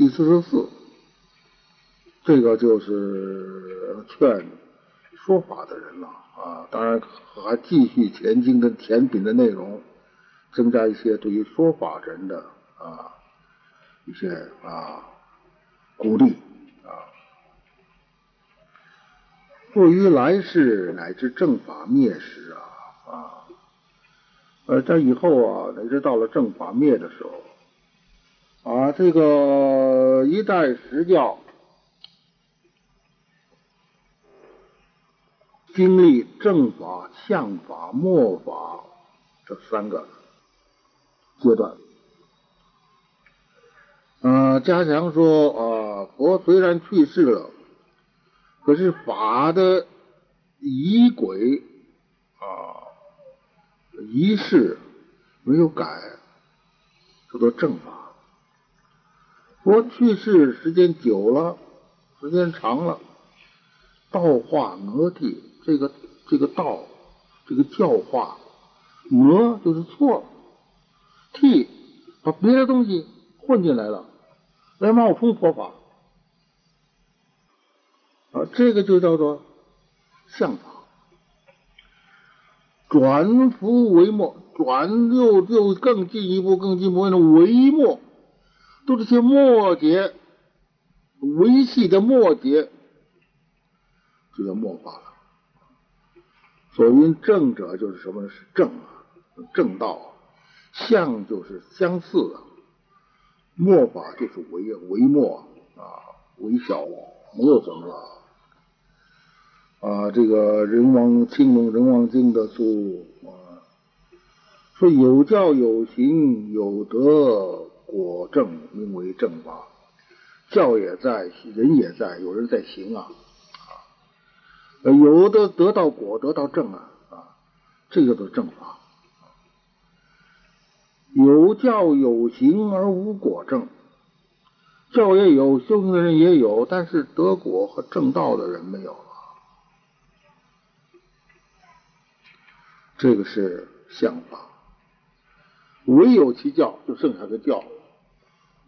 第四十四，这个就是劝说法的人了啊。当然还继续前进跟甜品的内容，增加一些对于说法人的啊一些啊鼓励啊。对于来世乃至正法灭时啊啊，呃，在以后啊，乃至到了正法灭的时候。啊，这个一代十教经历正法、相法、末法这三个阶段。啊，嘉祥说啊，佛虽然去世了，可是法的仪轨啊仪式没有改，叫做正法。佛去世时间久了，时间长了，道化讹替，这个这个道，这个教化，讹就是错了，替把别的东西混进来了，来冒充佛法，啊，这个就叫做相法，转福为末，转又又更进一步，更进一步的为末。都这些末节维系的末节，就叫末法了。所谓正者，就是什么？是正啊，正道啊；相就是相似啊。末法就是为为末啊，为小，没有什么了。啊，这个人王青龙人王经的书啊，说有教有行有德。果正名为正法，教也在，人也在，有人在行啊啊，有的得到果，得到正啊啊，这个都正法。有教有行而无果正，教也有，修行的人也有，但是得果和正道的人没有了。这个是相法，唯有其教，就剩下个教。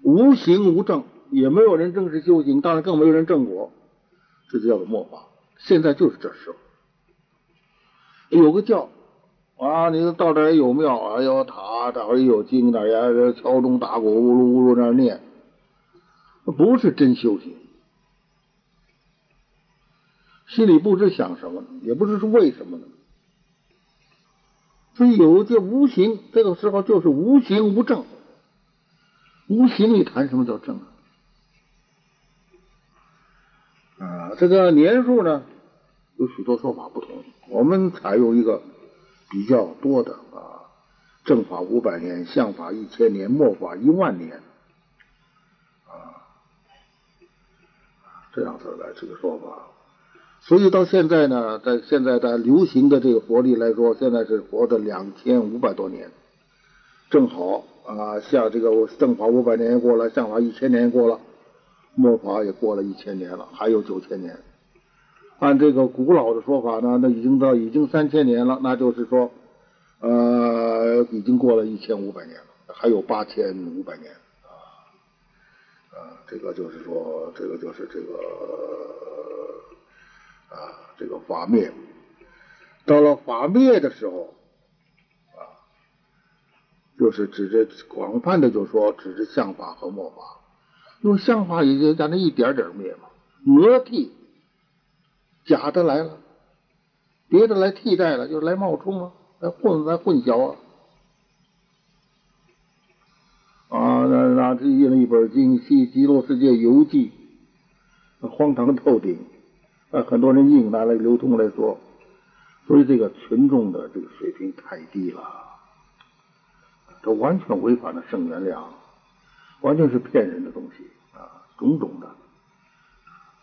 无形无正，也没有人正式修行，当然更没有人正果，这就叫做末法。现在就是这时候，有个教啊，你到这也有庙啊，有塔，这儿有经，那也敲钟打鼓，呜噜呜噜那念，不是真修行，心里不知想什么，也不知是为什么呢。所以有些无形，这个时候就是无形无正。无形里谈什么叫正啊？这个年数呢，有许多说法不同。我们采用一个比较多的啊，正法五百年，相法一千年，末法一万年啊，这样子来这个说法。所以到现在呢，在现在在流行的这个佛历来说，现在是活的两千五百多年，正好。啊，像这个正法五百年也过了，相法一千年也过了，末法也过了一千年了，还有九千年。按这个古老的说法呢，那已经到已经三千年了，那就是说，呃，已经过了一千五百年了，还有八千五百年啊啊，这个就是说，这个就是这个啊，这个法灭，到了法灭的时候。就是指着广泛的，就说指着相法和末法，用相法也就在那一点点灭嘛，魔替假的来了，别的来替代了，就是来冒充啊，来混来混淆啊。啊，那那这印了一本《经西极乐世界游记》，荒唐透顶，啊，很多人印拿来流通来说，所以这个群众的这个水平太低了。这完全违反了圣原谅，完全是骗人的东西啊，种种的，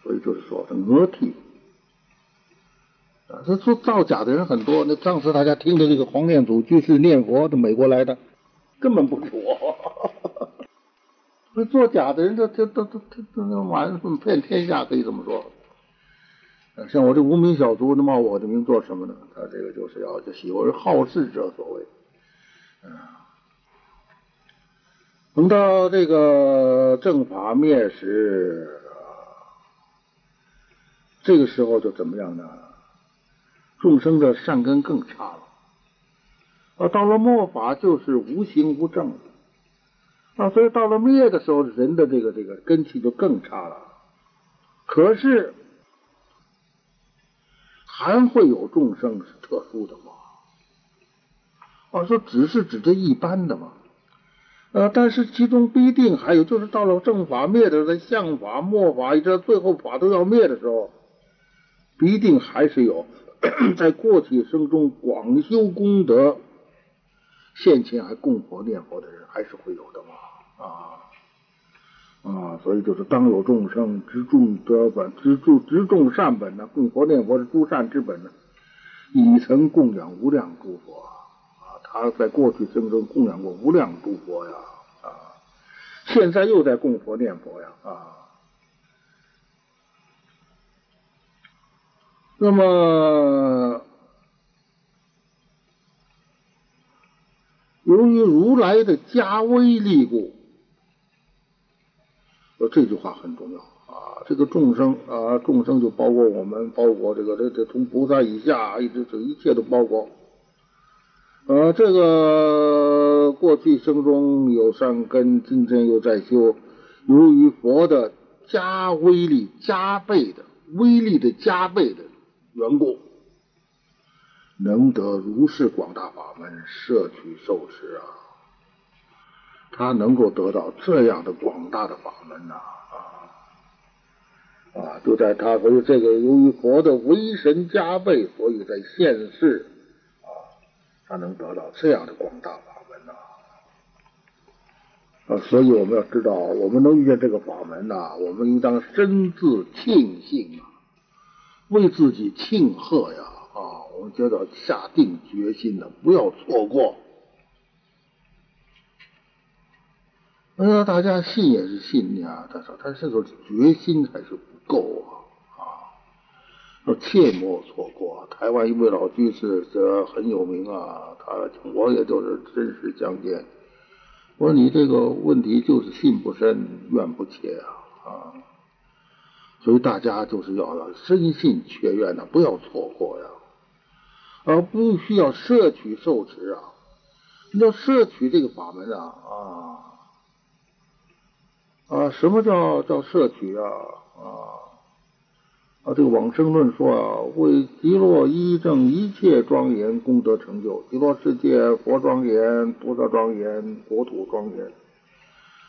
所以就是说，这讹替啊，这做造假的人很多。那上次大家听的这个黄念祖居士念佛，的美国来的，根本不是我。那做假的人，这这这这这这完骗天下，可以这么说。像我这无名小卒，那冒我的名做什么呢？他这个就是要就喜欢好事者所为，嗯。等到这个正法灭时，这个时候就怎么样呢？众生的善根更差了。啊，到了末法就是无形无正啊，所以到了灭的时候，人的这个这个根气就更差了。可是还会有众生是特殊的吗？啊，说只是指这一般的吗。呃，但是其中必定还有，就是到了正法灭的时候，相法、末法，一直到最后法都要灭的时候，必定还是有在过去生中广修功德、现前还供佛念佛的人，还是会有的嘛啊啊！所以就是当有众生知众德本，知众知众善本呢，供佛念佛是诸善之本呢，已曾供养无量诸佛。他在过去生中供养过无量诸佛呀，啊，现在又在供佛念佛呀，啊。那么，由于如来的加威力故，说这句话很重要啊。这个众生啊，众生就包括我们，包括这个这这从菩萨以下，一直这一切都包括。呃，这个过去生中有善根，今生又在修。由于佛的加威力加倍的威力的加倍的缘故，能得如是广大法门摄取受持啊！他能够得到这样的广大的法门呐啊啊！就在他所以这个由于佛的威神加倍，所以在现世。他能得到这样的广大法门呐，啊，所以我们要知道，我们能遇见这个法门呐，我们应当深自庆幸啊，为自己庆贺呀啊，我们就要下定决心的，不要错过。哎呀，大家信也是信呀，但是他这个决心还是不够啊。切莫错过！台湾一位老居士，这很有名啊。他我也就是真实相见。我说你这个问题就是信不深，愿不切啊啊！所以大家就是要深信切愿的，不要错过呀。而不需要摄取受持啊！要摄取这个法门啊啊啊！什么叫叫摄取啊啊？啊，这个往生论说啊，为极乐一正一切庄严功德成就，极乐世界佛庄严、菩萨庄严、国土庄严，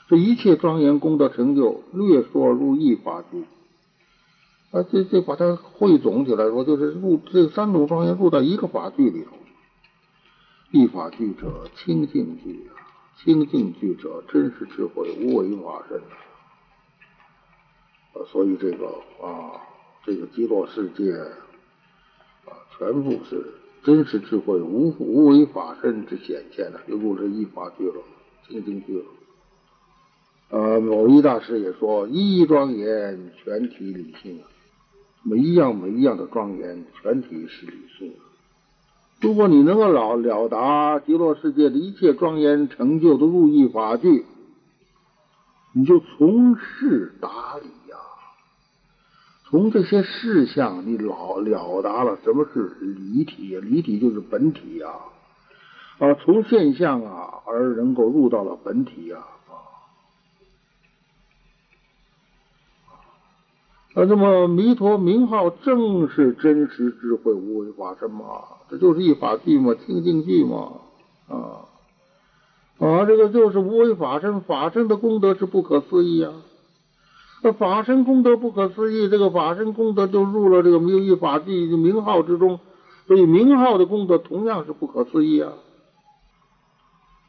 这一切庄严功德成就，略说入一法句。啊，这这把它汇总起来说，就是入这三种庄严入到一个法句里头。一法句者，清净句，清净句者，真实智慧，无为法身啊。所以这个啊。这个极乐世界啊，全部是真实智慧、无无为法身之显现的，又入这一法具了，清净具了。呃，某一大师也说：“一庄严，全体理性。每一样每一样的庄严，全体是理性。如果你能够了了达极乐世界的一切庄严成就的入一法具，你就从事达理。”从这些事项，你了了达了什么是离体？离体就是本体呀！啊，从现象啊而能够入到了本体呀！啊，啊，那么弥陀名号正是真实智慧无为法身嘛？这就是一法句嘛，清净句嘛！啊啊，这个就是无为法身，法身的功德是不可思议啊！这法身功德不可思议，这个法身功德就入了这个名义法地名号之中，所以名号的功德同样是不可思议啊！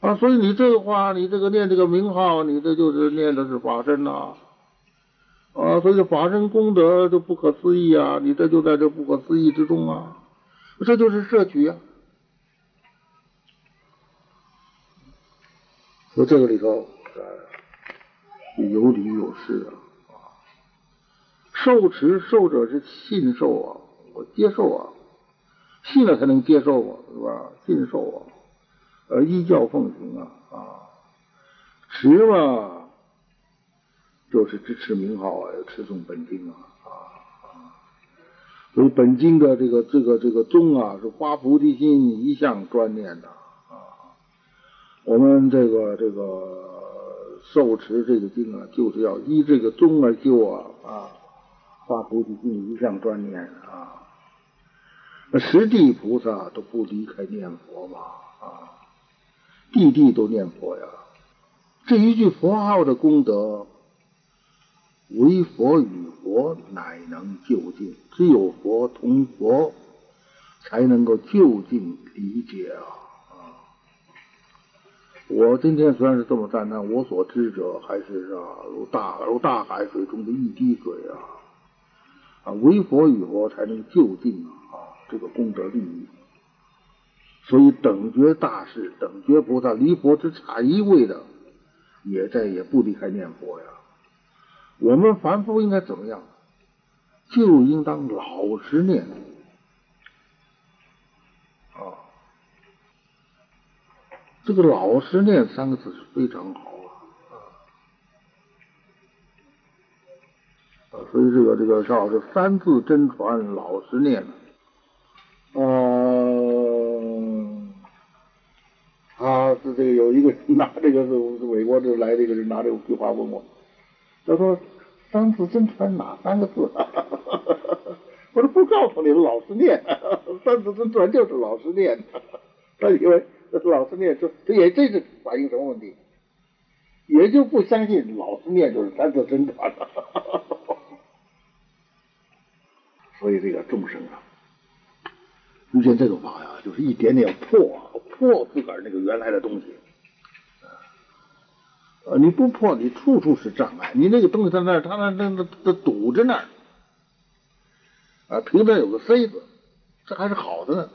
啊，所以你这个话，你这个念这个名号，你这就是念的是法身呐！啊，所以法身功德就不可思议啊！你这就在这不可思议之中啊！这就是摄取啊！说这个里头有理有事啊！受持受者是信受啊，我接受啊，信了才能接受啊，是吧？信受啊，呃，依教奉行啊啊，持嘛，就是支持名号啊，持诵本经啊啊。所以本经的这个这个这个宗啊，是发菩提心，一向专念的啊。我们这个这个受持这个经啊，就是要依这个宗而修啊啊，发菩提心，一向专念啊。那十地菩萨都不离开念佛嘛啊，地地都念佛呀。这一句佛号的功德，唯佛与佛乃能就近，只有佛同佛，才能够就近理解啊！我今天虽然是这么赞叹，我所知者还是啊如大如大海水中的一滴水啊啊！唯佛与佛才能就近啊！这个功德利益，所以等觉大士、等觉菩萨离佛只差一位的，也在也不离开念佛呀。我们凡夫应该怎么样？就应当老实念啊。这个“老实念”三个字是非常好所以这个这个邵老师三字真传，老实念。嗯，他是这个有一个拿这个是美国这来这个人拿这个句话问我，他说三字真传哪三个字？我说不告诉你老实念，三字真传就是老实念。他以为老实念说，这也这是反映什么问题？也就不相信老实念就是三字真传了。所以这个众生啊。遇见这种法呀，就是一点点破破自个儿那个原来的东西，呃，你不破，你处处是障碍。你那个东西在那儿，它那那那堵着那儿，啊，平边有个塞子，这还是好的呢。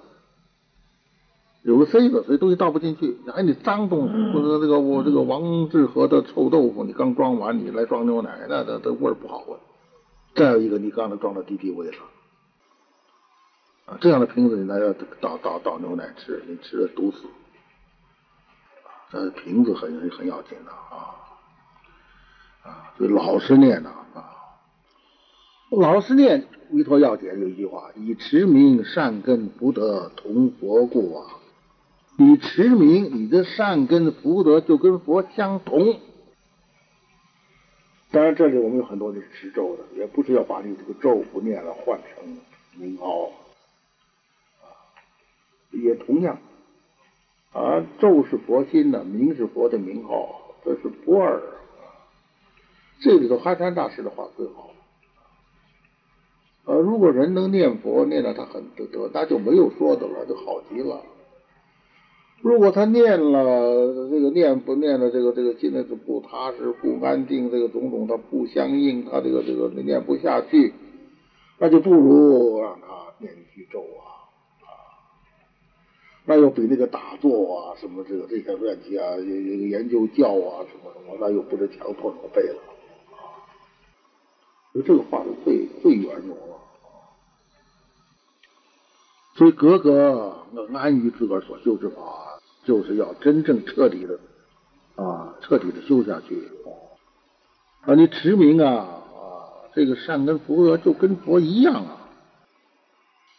有个塞子，所以东西倒不进去。哎，你脏东西，或者这个我这个王致和的臭豆腐，你刚装完，你来装牛奶，那那这味儿不好闻。再有一个，你刚才装到敌敌畏了。啊，这样的瓶子你拿要倒倒倒牛奶吃，你吃了毒死。这瓶子很很要紧的啊啊，所以老实念呐啊，老实念。弥陀要解有一句话：以持名善根福德同佛故啊。你持名，你的善根福德就跟佛相同。当然，这里我们有很多的持咒的，也不是要把你这个咒不念了换成名号。也同样，啊，咒是佛心的，名是佛的名号，这是不二。这里头哈山大师的话最好。呃，如果人能念佛，念到他很得得，那就没有说的了，就好极了。如果他念了这个念不念的这个这个心里是不踏实、不安定，这个种种他不相应，他这个这个念不下去，那就不如让他念一句咒啊。那又比那个打坐啊，什么这个这些问题啊，研究教啊，什么什么，那又不是强迫什么背了啊。所以这个话是最最圆融了。所以格格安于自个儿所修之法，就是要真正彻底的啊，彻底的修下去啊。你持名啊啊，这个善根福德就跟佛一样啊。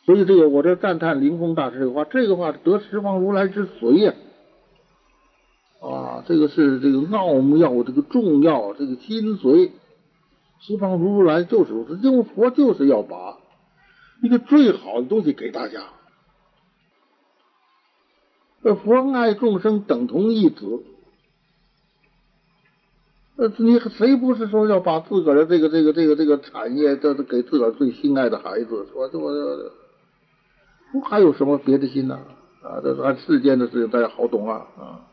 所以这个，我这赞叹灵峰大师这个话，这个话得十方如来之髓呀，啊，这个是这个奥妙，这个重要，这个精髓。十方如来就是如此，因为佛就是要把一个最好的东西给大家。这佛爱众生等同一子，呃，你谁不是说要把自个儿的这个这个这个这个产业，这是给自个儿最心爱的孩子，说这我。还有什么别的心呢？啊，这按世间的事情大家好懂啊啊！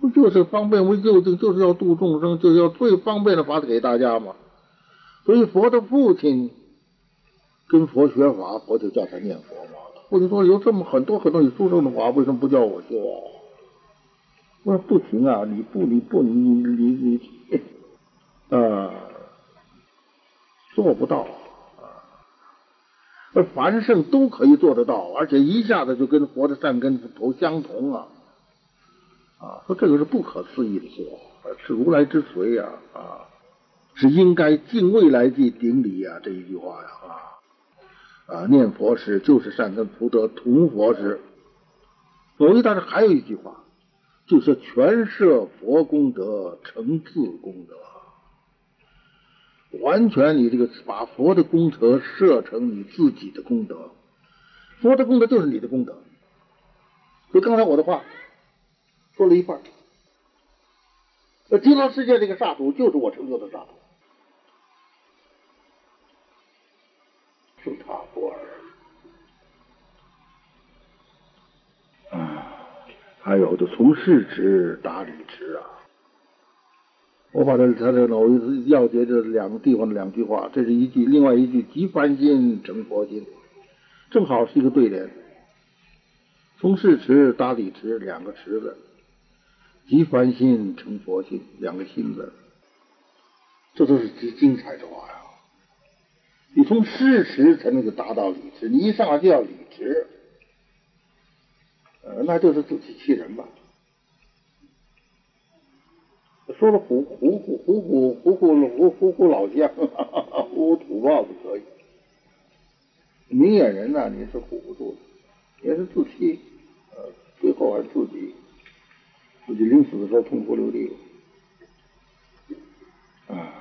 不就是方便为救，就是要度众生，就是要最方便的法子给大家嘛。所以佛的父亲跟佛学法，佛就叫他念佛嘛。或者说有这么很多很多你殊胜的话，为什么不叫我修啊？我说不行啊，你不你不你你你啊，做不到啊。而凡圣都可以做得到，而且一下子就跟佛的善根头相同啊！啊，说这个是不可思议的事，是如来之随呀，啊，是应该敬未来际顶礼呀，这一句话呀，啊，啊，念佛时就是善根福德同佛时。所以，但是还有一句话，就是全摄佛功德成自功德，完全你这个把佛的功德设成你自己的功德，佛的功德就是你的功德。就刚才我的话说了一半，那极乐世界这个刹土就是我成就的刹土，是他还有就从事持达理持啊，我把这他这老要诀这两个地方的两句话，这是一句，另外一句即凡心成佛心，正好是一个对联。从事持达理持两个持字，即凡心成佛心两个心字，这都是极精彩的话呀。你从事持才能够达到理持，你一上来就要理持。那就是自欺欺人吧。说了唬唬唬唬唬唬唬唬唬老乡，唬土豹子可以。明眼人呢，你是唬不住的，也是自欺。呃，最后还是自己自己临死的时候痛哭流涕。啊，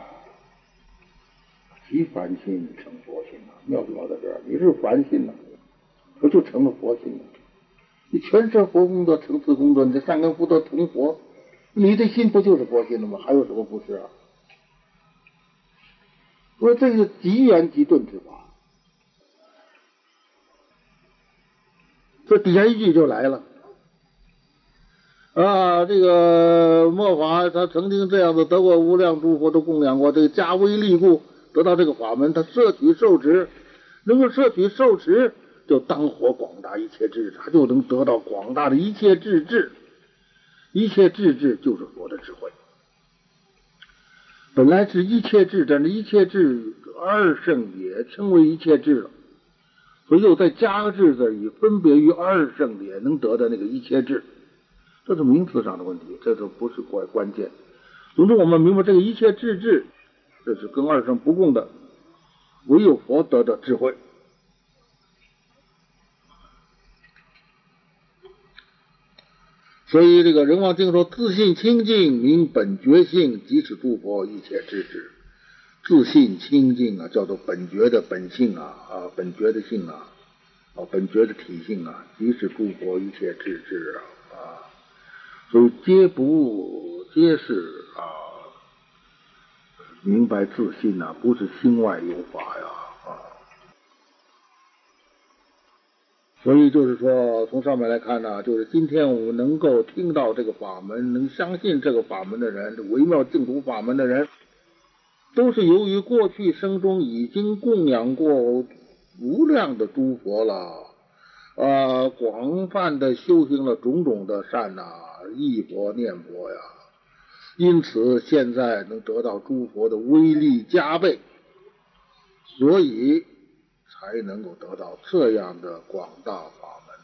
即凡心成佛心啊，妙就妙在这儿，你是凡心呐，不就成了佛心了？你全是佛功德、成次功德，你这善根福德同佛，你的心不就是佛心了吗？还有什么不是啊？说这个极圆极顿之法，这底下一句就来了啊！这个末法他曾经这样子得过无量诸佛都供养过，这个加威力故得到这个法门，他摄取受持，能够摄取受持。就当活广大一切智，他就能得到广大的一切智智，一切智智就是佛的智慧。本来是一切智，但是一切智二圣也称为一切智了，所以又再加个智字，以分别于二圣也能得的那个一切智，这是名词上的问题，这都不是关关键。总之，我们明白这个一切智智，这是跟二圣不共的，唯有佛得的智慧。所以这个人王经说：“自信清净名本觉性，即是诸佛一切智智。自信清净啊，叫做本觉的本性啊啊，本觉的性啊啊，本觉的体性啊，即是诸佛一切智智啊啊。所以皆不皆是啊，明白自信呐，不是心外有法呀。”所以就是说，从上面来看呢，就是今天我们能够听到这个法门，能相信这个法门的人，微妙净土法门的人，都是由于过去生中已经供养过无量的诸佛了，啊，广泛的修行了种种的善呐，忆佛念佛呀，因此现在能得到诸佛的威力加倍，所以。才能够得到这样的广大法门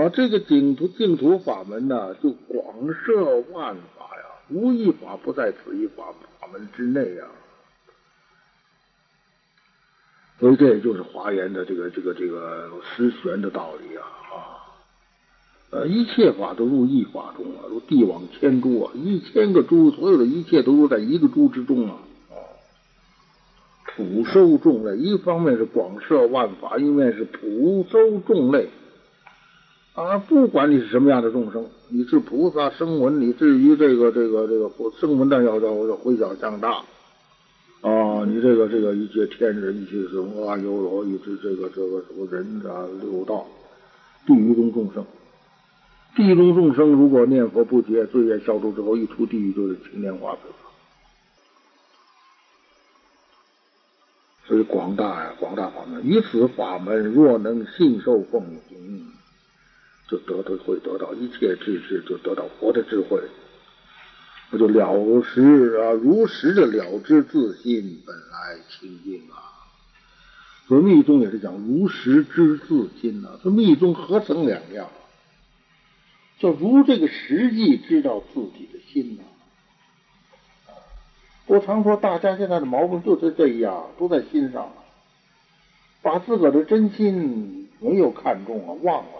啊！啊，这个净土净土法门呢，就广摄万法呀，无一法不在此一法法门之内呀。所以这也就是华严的这个这个这个实玄的道理啊！啊，呃，一切法都入一法中啊，如地网千珠啊，一千个珠，所有的一切都入在一个珠之中啊。普收众类，一方面是广摄万法，一面是普收众类啊！不管你是什么样的众生，你是菩萨声闻，你至于这个这个这个声闻的要要要回小向大啊！你这个这个一切天人，一切什么阿修罗，一切这个这个什么人啊，六道地狱中众生，地狱中众生如果念佛不绝，罪业消除之后，一出地狱就是青莲花。所以广大呀，广大法门，于此法门若能信受奉行，就得到会得到一切智智，就得到佛的智慧，不就了实啊，如实的了知自心本来清净啊。所以密宗也是讲如实知自心呐，这密宗何曾两样？叫如这个实际知道自己的心呐。我常说，大家现在的毛病就是这样，都在心上，把自个的真心没有看重啊，忘了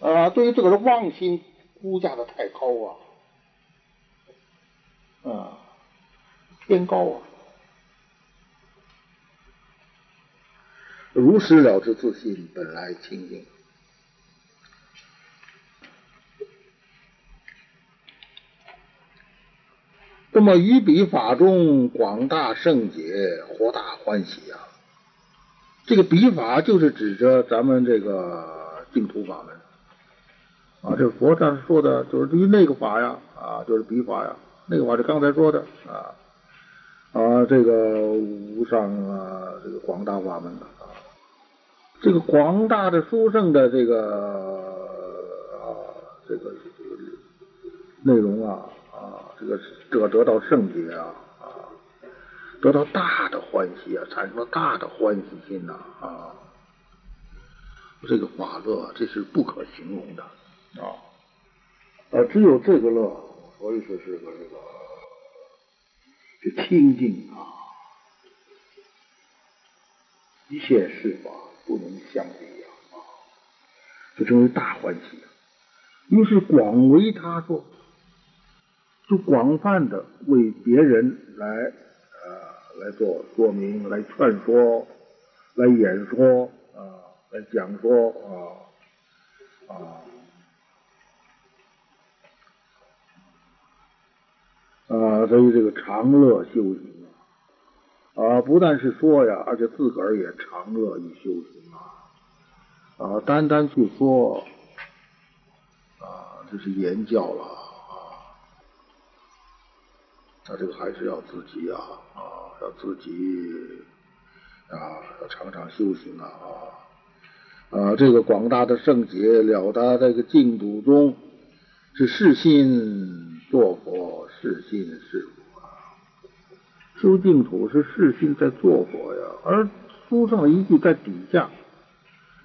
啊，对于自个的妄心估价的太高啊，啊，天高啊。如实了知自信本来清净。那么于彼法中广大圣解，活大欢喜啊！这个彼法就是指着咱们这个净土法门啊。这佛上说的就是对于那个法呀啊，就是彼法呀，那个法是刚才说的啊啊，这个无上啊，这个广大法门的。这个广大的殊胜的这个啊，这个内容啊啊，这个得得到圣洁啊啊，得到大的欢喜啊，产生了大的欢喜心呐啊，这个法乐这是不可形容的啊啊，只有这个乐，所以说是个这个这清净啊，一切事法。不能相比，啊，就成为大欢喜。于是广为他说，就广泛的为别人来啊来做说明、来劝说、来演说啊、来讲说啊啊啊，所以这个长乐修行。啊，啊不但是说呀，而且自个儿也常乐于修行啊！啊，单单去说啊，这是言教了他这个还是要自己啊啊，要自己啊，要常常修行啊啊！这个广大的圣洁了达这个净土中是是心做佛，是心是佛。修净土是是心在做佛呀，而书上一句在底下，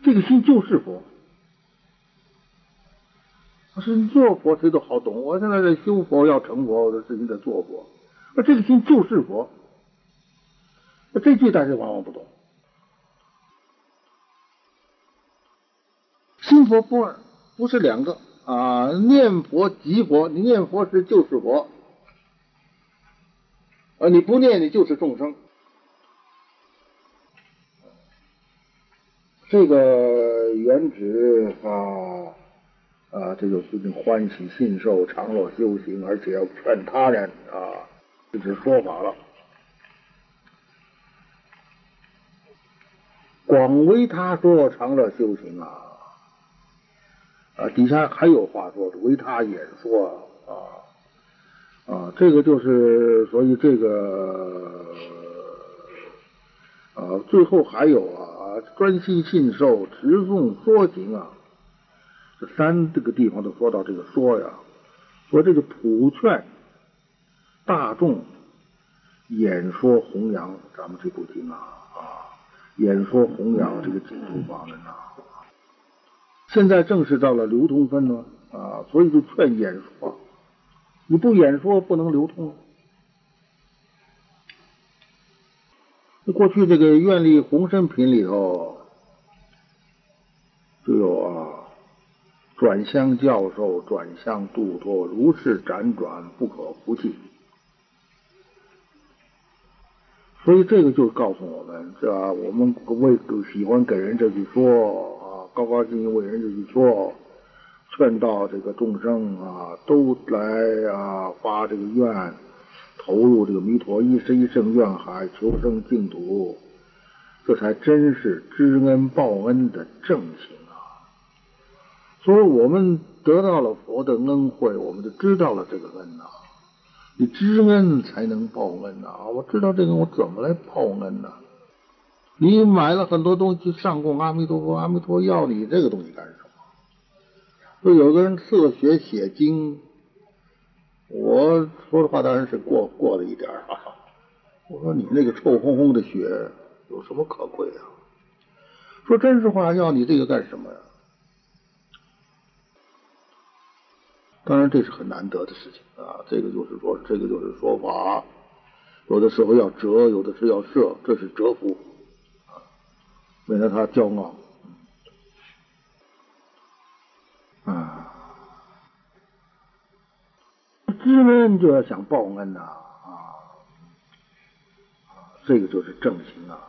这个心就是佛。是做佛谁都好懂，我现在在修佛要成佛的事情在做佛，而这个心就是佛。那这句大家往往不懂，心佛不二，不是两个啊，念佛即佛，你念佛时就是佛。啊！你不念，你就是众生。这个原指啊啊，这就决定欢喜信受，常乐修行，而且要劝他人啊，这是说法了。广为他说常乐修行啊啊，底下还有话说，为他演说啊。啊，这个就是，所以这个啊，最后还有啊，专心信受、持诵说行啊，三这个地方都说到这个说呀，说这个普劝大众演说弘扬咱们这部经啊啊，演说弘扬这个净土法门呐。现在正是到了流通分呢啊，所以就劝演说。你不演说不能流通。过去这个愿力宏深品里头就有啊，转向教授，转向度脱，如是辗转不可服气。所以这个就告诉我们，是吧？我们为喜欢给人这句说啊，高高兴兴为人这句说。劝导这个众生啊，都来啊发这个愿，投入这个弥陀一生一生愿海，求生净土，这才真是知恩报恩的正行！所以我们得到了佛的恩惠，我们就知道了这个恩呐。你知恩才能报恩呐！我知道这个，我怎么来报恩呢？你买了很多东西上供阿弥陀佛，阿弥陀佛要你这个东西干什么？说有个人赐了血写经，我说的话当然是过过了一点啊。我说你那个臭烘烘的血有什么可贵啊？说真实话，要你这个干什么呀？当然这是很难得的事情啊，这个就是说，这个就是说法，有的时候要折，有的是要设，这是折服啊，免得他骄傲啊。知恩就要想报恩呐啊，这个就是正行啊。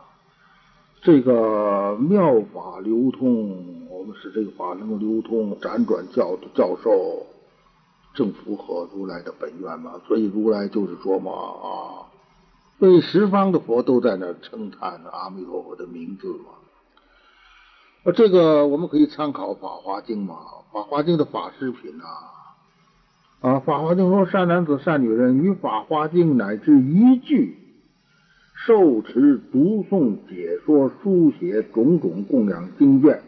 这个妙法流通，我们使这个法能够流通，辗转教教授，正符合如来的本愿嘛。所以如来就是说嘛啊，所以十方的佛都在那称叹阿弥陀佛的名字嘛。啊，这个我们可以参考《法华经》嘛，《法华经》的法师品啊，啊，《法华经》说善男子、善女人与《法华经》乃至一句。受持、读诵、解说、书写种种供养经卷，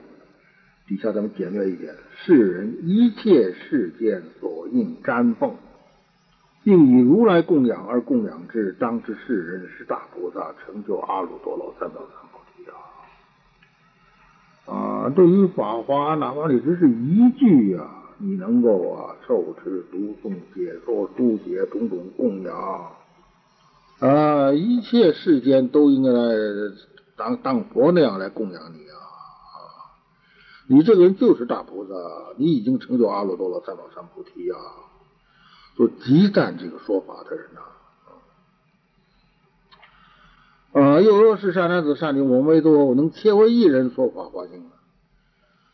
底下咱们简略一点：世人一切世间所应瞻奉，并以如来供养而供养之，当知世人是大菩萨，成就阿耨多罗三藐三菩提啊！啊，对于法华，哪怕你只是一句啊，你能够啊受持、读诵、解说、书写种种供养。啊，一切世间都应该来当当佛那样来供养你啊！你这个人就是大菩萨，你已经成就阿耨多罗三藐三菩提啊！说极赞这个说法的人呐，啊，又若是善男子善女，我们都能切为一人说法华经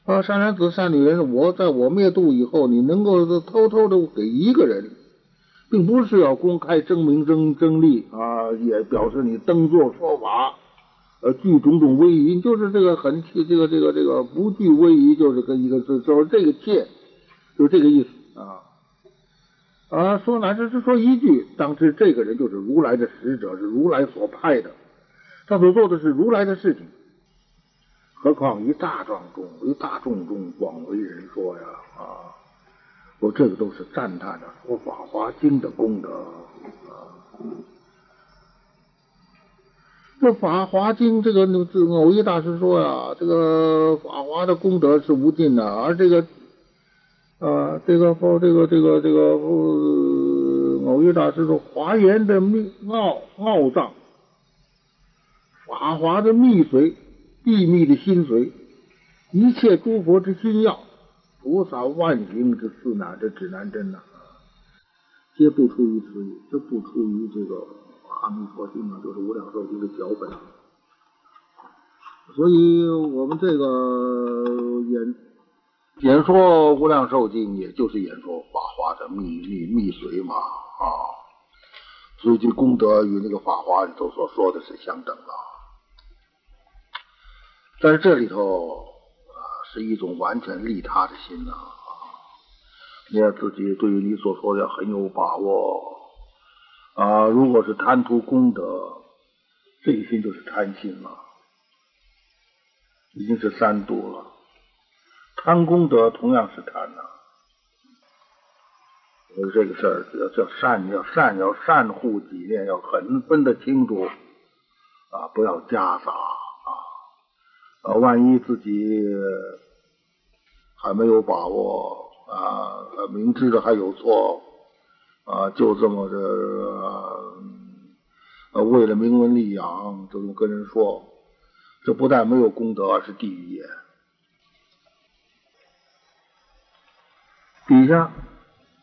啊，善男子善女人，我在我灭度以后，你能够偷偷的给一个人。并不是要公开争名争争利啊，也表示你登座说法，呃，具种种威仪，就是这个很这个这个这个不具威仪，就是跟一个就就是这个切，就这个意思啊啊，说哪是是说一句，当知这个人就是如来的使者，是如来所派的，他所做的是如来的事情，何况于大众中，于大众中广为人说呀啊。我这个都是赞叹的，说《法华经》的功德啊。这《法华经》这个这偶一大师说呀，这个法华的功德是无尽的，而这个啊，这个这个这个这个偶一大师说，华严的秘奥奥藏，法华的秘髓，秘密的心髓，一切诸佛之心要。菩萨万行之四难，这指南针呐，皆不出于此语，这不出于这个阿弥陀经啊，就是无量寿经的脚本。所以我们这个演演说无量寿经，也就是演说法华的秘密密髓嘛啊，所以这功德与那个法华里头所说的是相等的。但是这里头啊。是一种完全利他的心呐，你要自己对于你所说的很有把握啊。如果是贪图功德，这一心就是贪心了，已经是三毒了。贪功德同样是贪呐，所以这个事儿要叫善，要善，要善护己念，要很分得清楚啊，不要夹杂。啊，万一自己还没有把握啊，明知道还有错啊，就这么着，为了名闻利养，就这么跟人说，这不但没有功德，而是地狱也。底下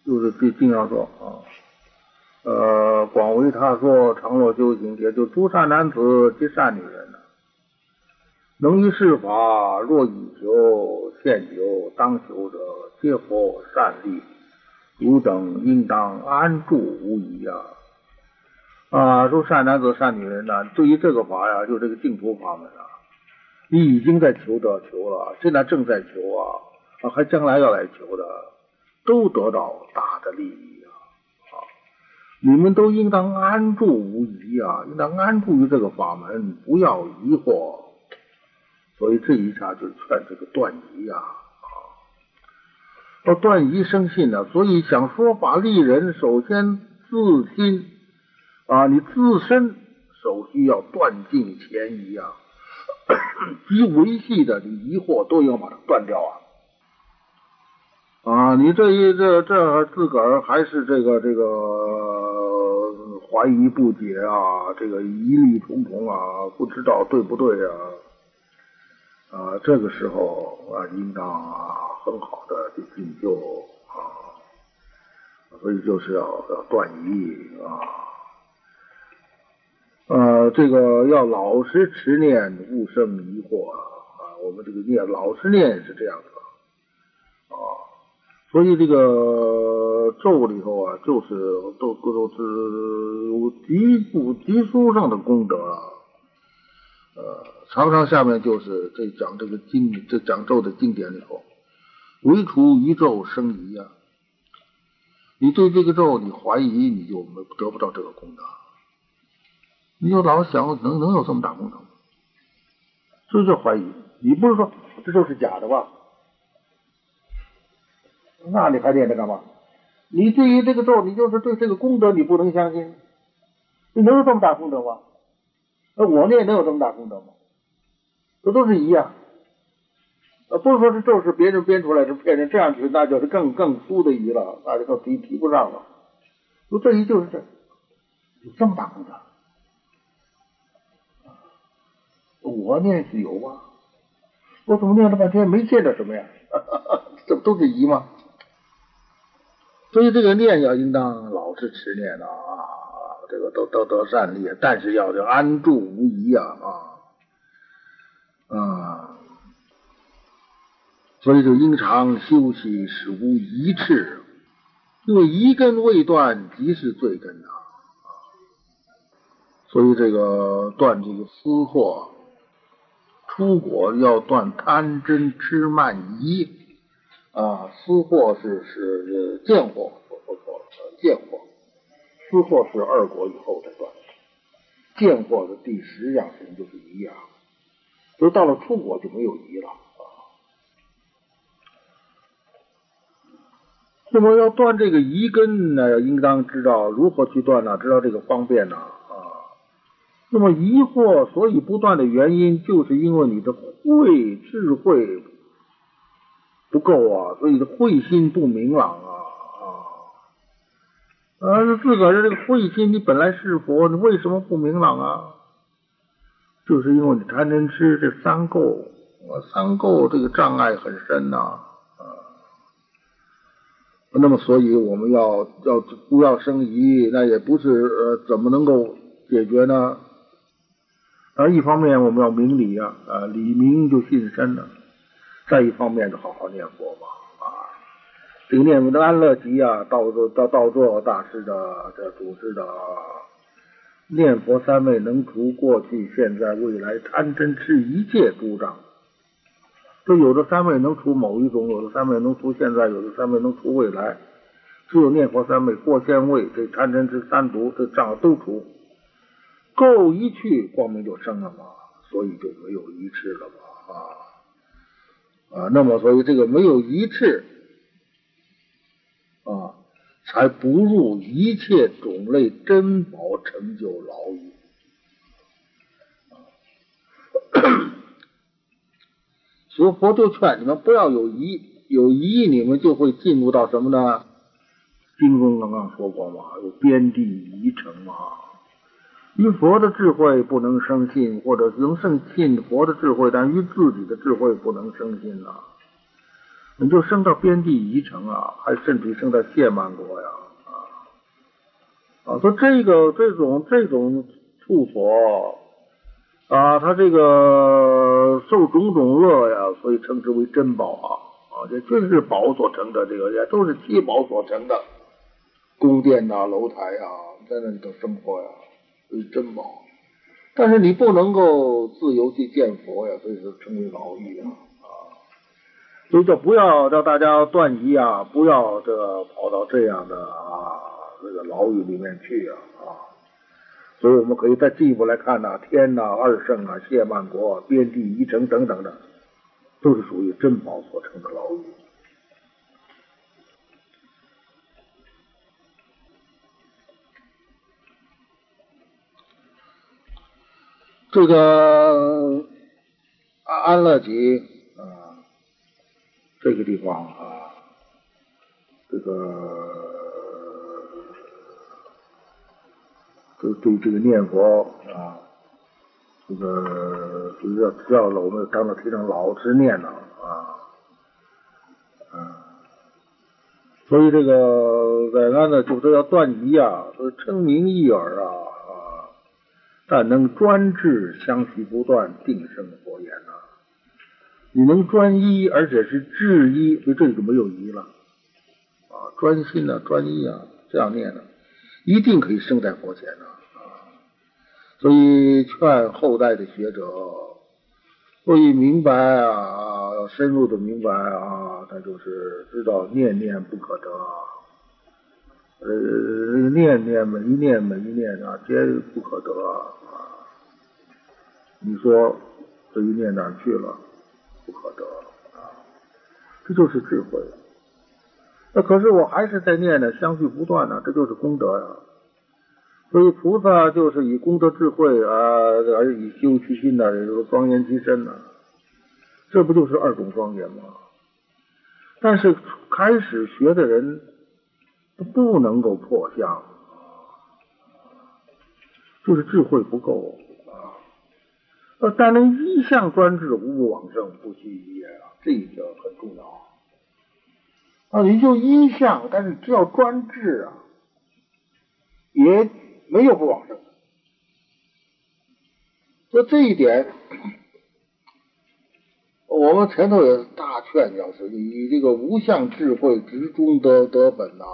就是最经要说啊，呃，广为他说，常若修行，也就诸善男子及善女人。能于世法，若以求现求当求者，皆佛善利，汝等应当安住无疑呀！啊，说善男子、善女人呢，对于这个法呀，就这个净土法门啊，你已经在求得求了，现在正在求啊，还将来要来求的，都得到大的利益啊！啊，你们都应当安住无疑啊，应当安住于这个法门，不要疑惑。所以这一下就劝这个段疑呀，要断疑生信呢。所以想说法利人，首先自心啊，你自身首需要断尽前疑啊，及维系的疑惑都要把它断掉啊。啊，你这一这这自个儿还是这个这个怀疑不解啊，这个疑虑重重啊，不知道对不对啊？啊，这个时候啊，应当啊很好的去进修啊，所以就是要要断疑啊，呃，这个要老实持念，勿生迷惑啊啊。我们这个念老实念是这样的啊，所以这个咒里头啊，就是都都是有极不极殊上的功德啊，呃。常常下面就是这讲这个经，这讲咒的经典里头，唯除于咒生疑呀。你对这个咒你怀疑，你就得不到这个功德。你就老想能能有这么大功德吗？所以叫怀疑。你不是说这就是假的吧？那你还念它干嘛？你对于这个咒，你就是对这个功德你不能相信，你能有这么大功德吗？那我念能有这么大功德吗？这都是一样，呃，不是说这咒是别人编出来是骗人，这样去那就是更更粗的疑了，那就更提提不上了。说这一就是这，有这么大功德，我念是有啊，我怎么念了半天没见着什么呀？这不都是疑吗？所以这个念要应当老是持念的啊，这个都都得善利，但是要安住无疑啊啊。啊，所以就应常休息，使无一次，因为一根未断，即是罪根呐。所以这个断这个私货，出国要断贪嗔痴慢疑啊。私货是是贱货，说错了，贱货。私货是二国以后才断的，贱货的第十样事情就是一样。就到了出国就没有疑了那么要断这个疑根呢，应当知道如何去断呢？知道这个方便呢啊。那么疑惑所以不断的原因，就是因为你的慧智慧不够啊，所以的慧心不明朗啊啊。啊，自个儿的这个慧心，你本来是佛，你为什么不明朗啊？就是因为你贪嗔痴这三垢，三垢这个障碍很深呐啊。那么，所以我们要要不要生疑？那也不是呃，怎么能够解决呢？啊，一方面我们要明理呀，啊，理明就信深了；再一方面就好好念佛嘛啊。这个念佛的安乐集啊，道座道道座大师的这组织的。念佛三昧能除过去、现在、未来贪嗔痴一切诸障。这有的三昧能除某一种，有的三昧能除现在，有的三昧能除未来。只有念佛三昧过现位，这贪嗔痴三毒这障都除。垢一去，光明就生了嘛，所以就没有一次了嘛啊啊！那么，所以这个没有一次啊。才不入一切种类珍宝成就牢狱。啊 以佛就劝你们不要有疑，有疑你们就会进入到什么呢？经中刚刚说过嘛，有边地疑城嘛。于佛的智慧不能生信，或者能生信佛的智慧，但于自己的智慧不能生信呐。你就升到边地宜城啊，还甚至升到谢曼国呀啊啊！说这个这种这种处所啊，他这个受种种恶呀，所以称之为珍宝啊啊！这均是宝所成的，这个也都是七宝所成的宫殿呐、楼台呀，在那里头生活呀，是珍宝。但是你不能够自由去见佛呀，所以说称为牢狱啊啊。所以就，不要让大家断疑啊！不要这跑到这样的啊这个牢狱里面去啊！所以我们可以再进一步来看呐，天呐、二圣啊、谢曼国、边地一城等等的，都是属于珍宝所成的牢狱。这个安安乐集啊。这个地方啊，这个对对这个念佛啊，这个只要只要我们当着提倡老实念了啊，嗯，所以这个在安呢，就是要断疑啊，说称名一耳啊啊，但能专治，相续不断，定生佛言呐。你能专一，而且是治一，所以这就没有疑了啊！专心啊，专一啊，这样念的，一定可以生在佛前的啊！所以劝后代的学者，所以明白啊，深入的明白啊，他就是知道念念不可得，呃，念念每一念每一念啊，皆不可得啊！你说这一念哪去了？不可得啊，这就是智慧。那可是我还是在念呢，相续不断呢，这就是功德呀。所以菩萨就是以功德智慧啊，而以修其心呢，也就是庄严其身呢。这不就是二种庄严吗？但是开始学的人不能够破相，就是智慧不够。啊，但能一向专制，无不往生，不虚一也啊，这一点很重要啊。你就一向，但是只要专制啊，也没有不往生。就这一点，我们前头也大劝，要是以这个无相智慧直中得得本呐，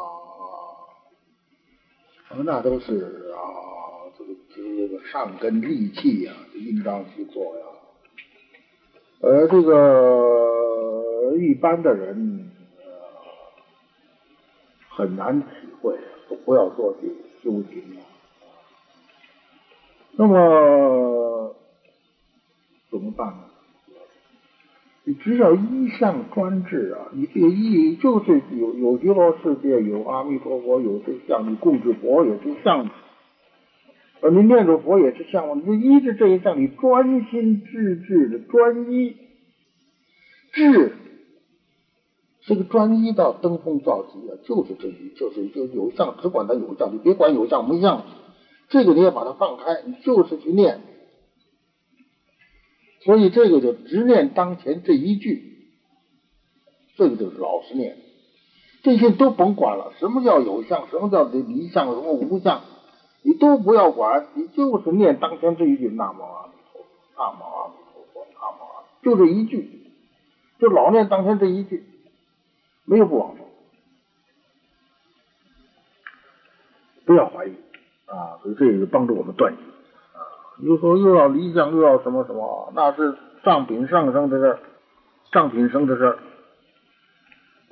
那都是啊。这个这个上根利器呀，应当去做呀。而这个一般的人很难体会，不要说去修行了。那么怎么办呢？你只要一向专制啊，你这个一就是有有极乐世界，有阿弥陀佛，有这相，你供置佛也是相。而你念着佛也是向往，你依着这一项，你专心致志的专一，志这个专一到登峰造极啊，就是这一，就是就有相，只管它有相，你别管有相没相，这个你也把它放开，你就是去念。所以这个就直念当前这一句，这个就是老实念，这些都甭管了，什么叫有相，什么叫离相，什么无相。你都不要管，你就是念当前这一句“南无阿弥陀佛，南无阿弥陀佛，南无阿弥”，就这一句，就老念当前这一句，没有不往生。不要怀疑啊！所以这也是帮助我们断疑啊！又说又要离相，又要什么什么，那是上品上升的事儿，上品生的事儿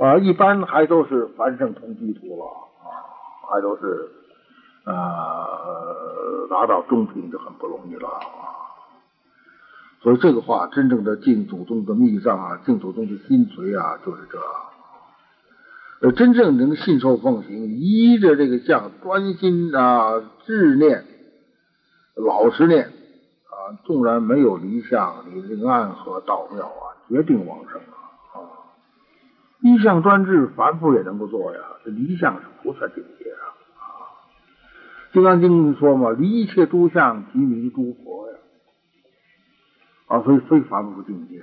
啊！一般还都是凡圣同居土了啊，还都是。呃，达到中品就很不容易了啊！所以这个话，真正的敬祖宗的密藏啊，敬祖宗的心髓啊，就是这。呃，真正能信受奉行，依着这个相，专心啊，执念，老实念啊，纵然没有离相，你这个暗合道妙啊，决定往生啊！啊，一向专制，凡夫也能够做呀。这离相是菩萨境界啊。《金刚经》说嘛，离一切诸相，即名诸佛呀。啊，所以非凡夫境界，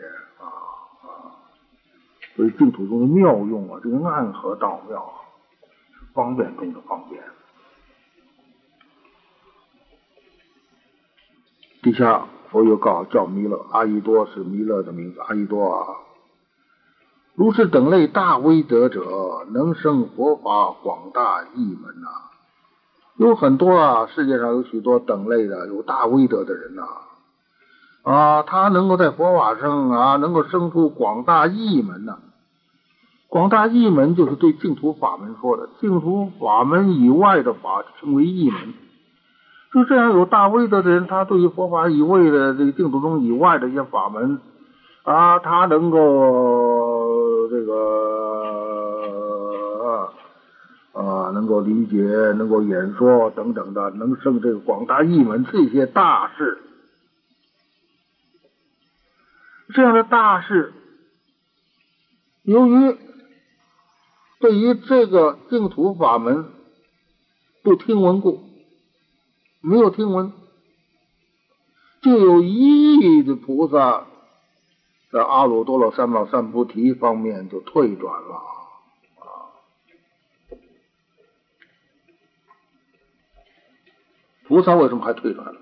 所以净土中的妙用啊，这个暗合道妙，方便中的方便。底下佛又告叫弥勒，阿逸多是弥勒的名字，阿逸多啊。如是等类大威德者，能生佛法广大义门呐。有很多啊，世界上有许多等类的有大威德的人呐，啊，他能够在佛法上啊，能够生出广大义门呐。广大义门就是对净土法门说的，净土法门以外的法称为义门。就这样有大威德的人，他对于佛法以外的这个净土中以外的一些法门啊，他能够这个。啊，能够理解，能够演说等等的，能生这个广大义门这些大事，这样的大事，由于对于这个净土法门不听闻过，没有听闻，就有一亿的菩萨在阿耨多罗三藐三菩提方面就退转了啊！菩萨为什么还退转了？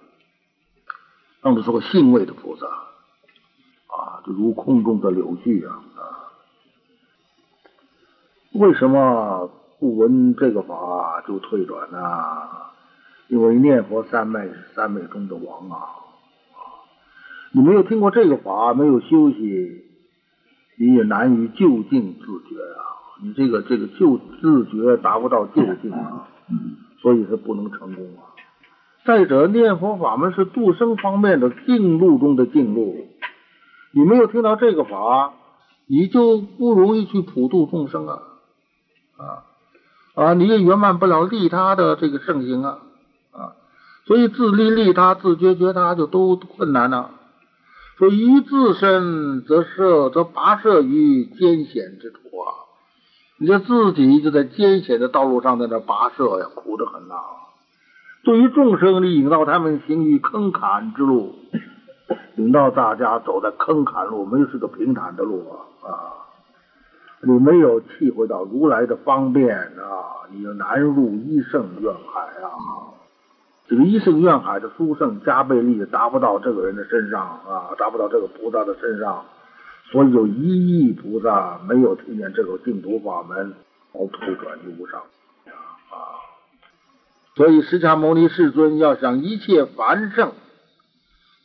那么是个信位的菩萨啊，就如空中的柳絮啊啊！为什么不闻这个法就退转呢？因为念佛三昧是三昧中的王啊！你没有听过这个法，没有修习，你也难于就近自觉啊！你这个这个就自觉达不到就近啊，所以是不能成功啊！再者，念佛法门是度生方面的近路中的近路，你没有听到这个法，你就不容易去普度众生啊！啊啊，你也圆满不了利他的这个圣行啊！啊，所以自利利他、自觉觉他就都困难了。说于自身则设，则跋涉于艰险之途啊！你这自己就在艰险的道路上在那跋涉呀，苦得很呐。对于众生，你引导他们行于坑坎之路，引导大家走在坑坎路，没有是个平坦的路啊！啊，你没有体会到如来的方便啊，你就难入一圣愿海啊！这个一圣愿海的殊胜加倍力达不到这个人的身上啊，达不到这个菩萨的身上，所以有一亿菩萨没有听见这个净土法门，而退转于无上啊。所以释迦牟尼世尊要想一切凡圣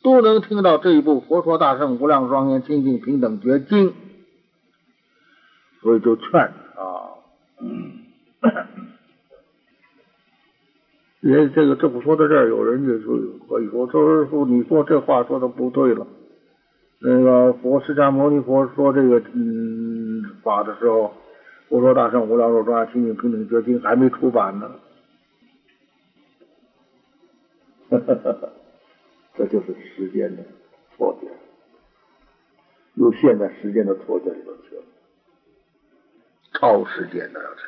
都能听到这一部《佛说大圣无量庄严清净平等觉经》，所以就劝啊。也 这个这不说到这儿，有人就说可以说，周师傅，你说这话说的不对了。那个佛释迦牟尼佛说这个嗯法的时候，佛说大圣无量寿庄严清净平等觉经还没出版呢。哈哈哈这就是时间的错觉，又陷在时间的错觉里头去了，超时间的要知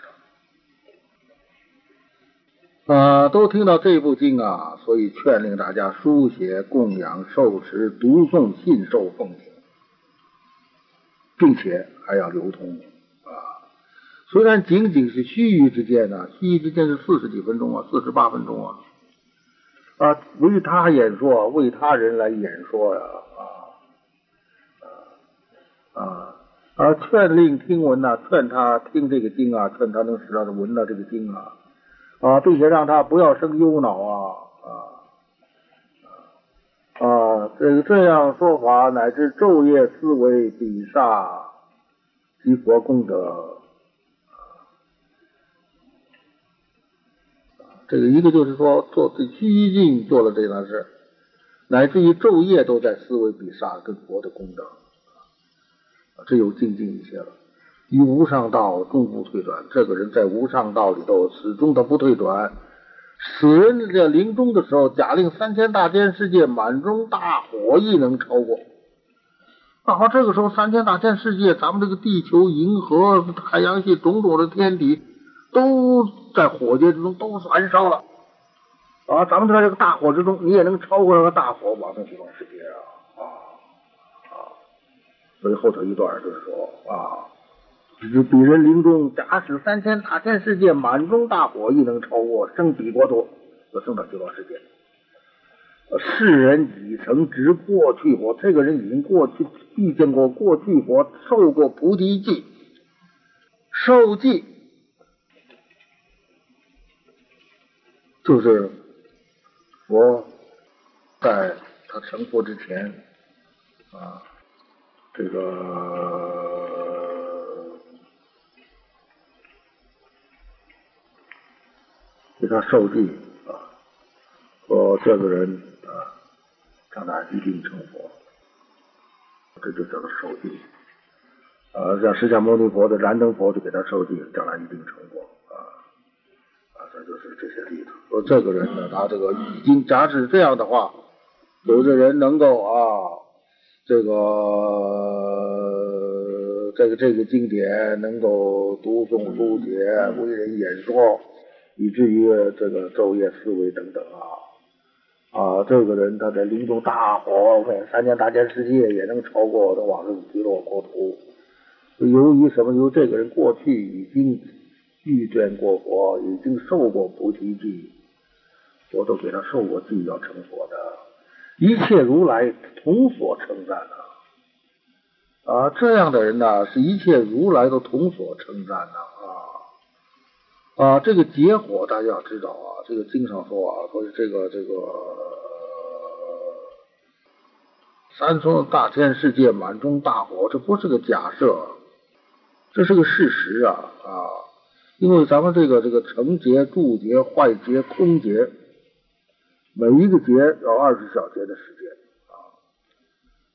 道。啊，都听到这部经啊，所以劝令大家书写、供养、受持、读诵、信受、奉行，并且还要流通啊。虽然仅仅是须臾之间呢，须臾之间是四十几分钟啊，四十八分钟啊，啊，为他演说，为他人来演说呀，啊啊啊！而劝令听闻呐，劝他听这个经啊，劝他能使他闻到这个经啊。啊，并且让他不要生忧恼啊啊啊！这个这样说法，乃至昼夜思维比萨及佛功德这个一个就是说做激进做了这件事，乃至于昼夜都在思维比萨跟佛的功德，这有精进一些了。于无上道终不退转，这个人在无上道里头始终他不退转。死人在临终的时候，假令三千大千世界满中大火亦能超过。那好，这个时候三千大千世界，咱们这个地球、银河、太阳系种种的天体，都在火劫之中都燃烧了。啊，咱们在这个大火之中，你也能超过那个大火往生极乐世界啊！所以后头一段就是说啊。是彼人临终，假使三千大千世界满中大火，亦能超过生彼国土，就生到极乐世界。世人已曾知过去佛，这个人已经过去遇见过过去佛，受过菩提记，受记就是佛在他成佛之前啊，这个。给他受记啊，说这个人啊，将来一定成佛，这就叫做受记啊。像释迦牟尼佛的燃灯佛就给他受记，将来一定成佛啊啊，这就是这些例子。说这个人呢，他这个已经假使这样的话，有的人能够啊，这个这个这个经典能够读诵书写，为人演说，以至于这个昼夜思维等等啊啊，这个人他在临终大火，三千大千世界也能超过这往生极乐国土。由于什么？由于这个人过去已经遇见过佛，已经受过菩提记，佛都给他受过记要成佛的，一切如来同所称赞的。啊，这样的人呢，是一切如来都同所称赞的啊啊！这个结火大家要知道啊，这个经常说啊，说这个这个三重大千世界满中大火，这不是个假设，这是个事实啊啊！因为咱们这个这个成劫、住劫、坏劫、空劫，每一个劫要二十小节的时间。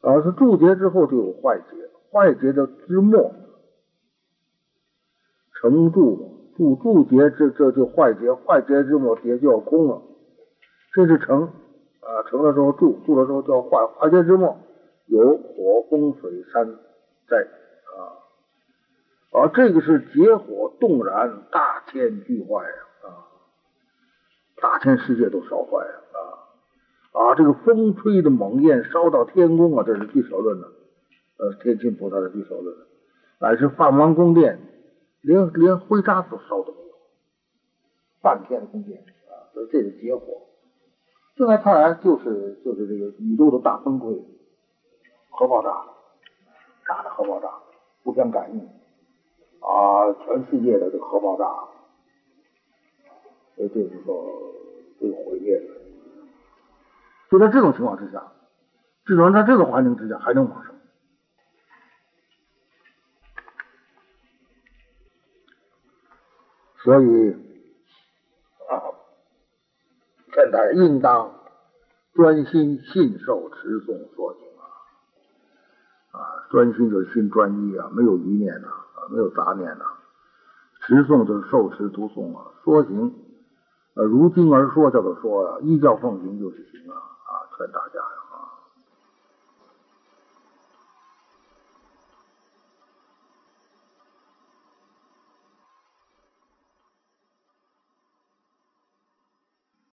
啊，是注劫之后就有坏劫，坏劫的之末成注，注注劫这这就坏劫，坏劫之末劫就要空了，这是成啊，成了之后注，注了之后叫坏，坏劫之末有火风水山灾啊，啊，这个是劫火动然，大天俱坏呀啊，大千世界都烧坏了。啊这个风吹的猛焰烧到天宫啊，这是地首论的，呃，天亲菩萨的地首论，乃是梵王宫殿，连连灰渣都烧的没有，半天的宫殿啊，所以这是结火。现在看来就是就是这个宇宙的大崩溃，核爆炸，大的核爆炸，互相感应啊，全世界的这核爆炸，所以就是说这个毁灭的。就在这种情况之下，至少在这个环境之下还能往生，所以啊，现在应当专心信受持诵说经啊，啊，专心就是心专一啊，没有余念呐，没有杂念呐，持诵就是受持读诵啊，说行，呃，如经而说叫做说啊，依教奉行就是行啊。劝大家呀。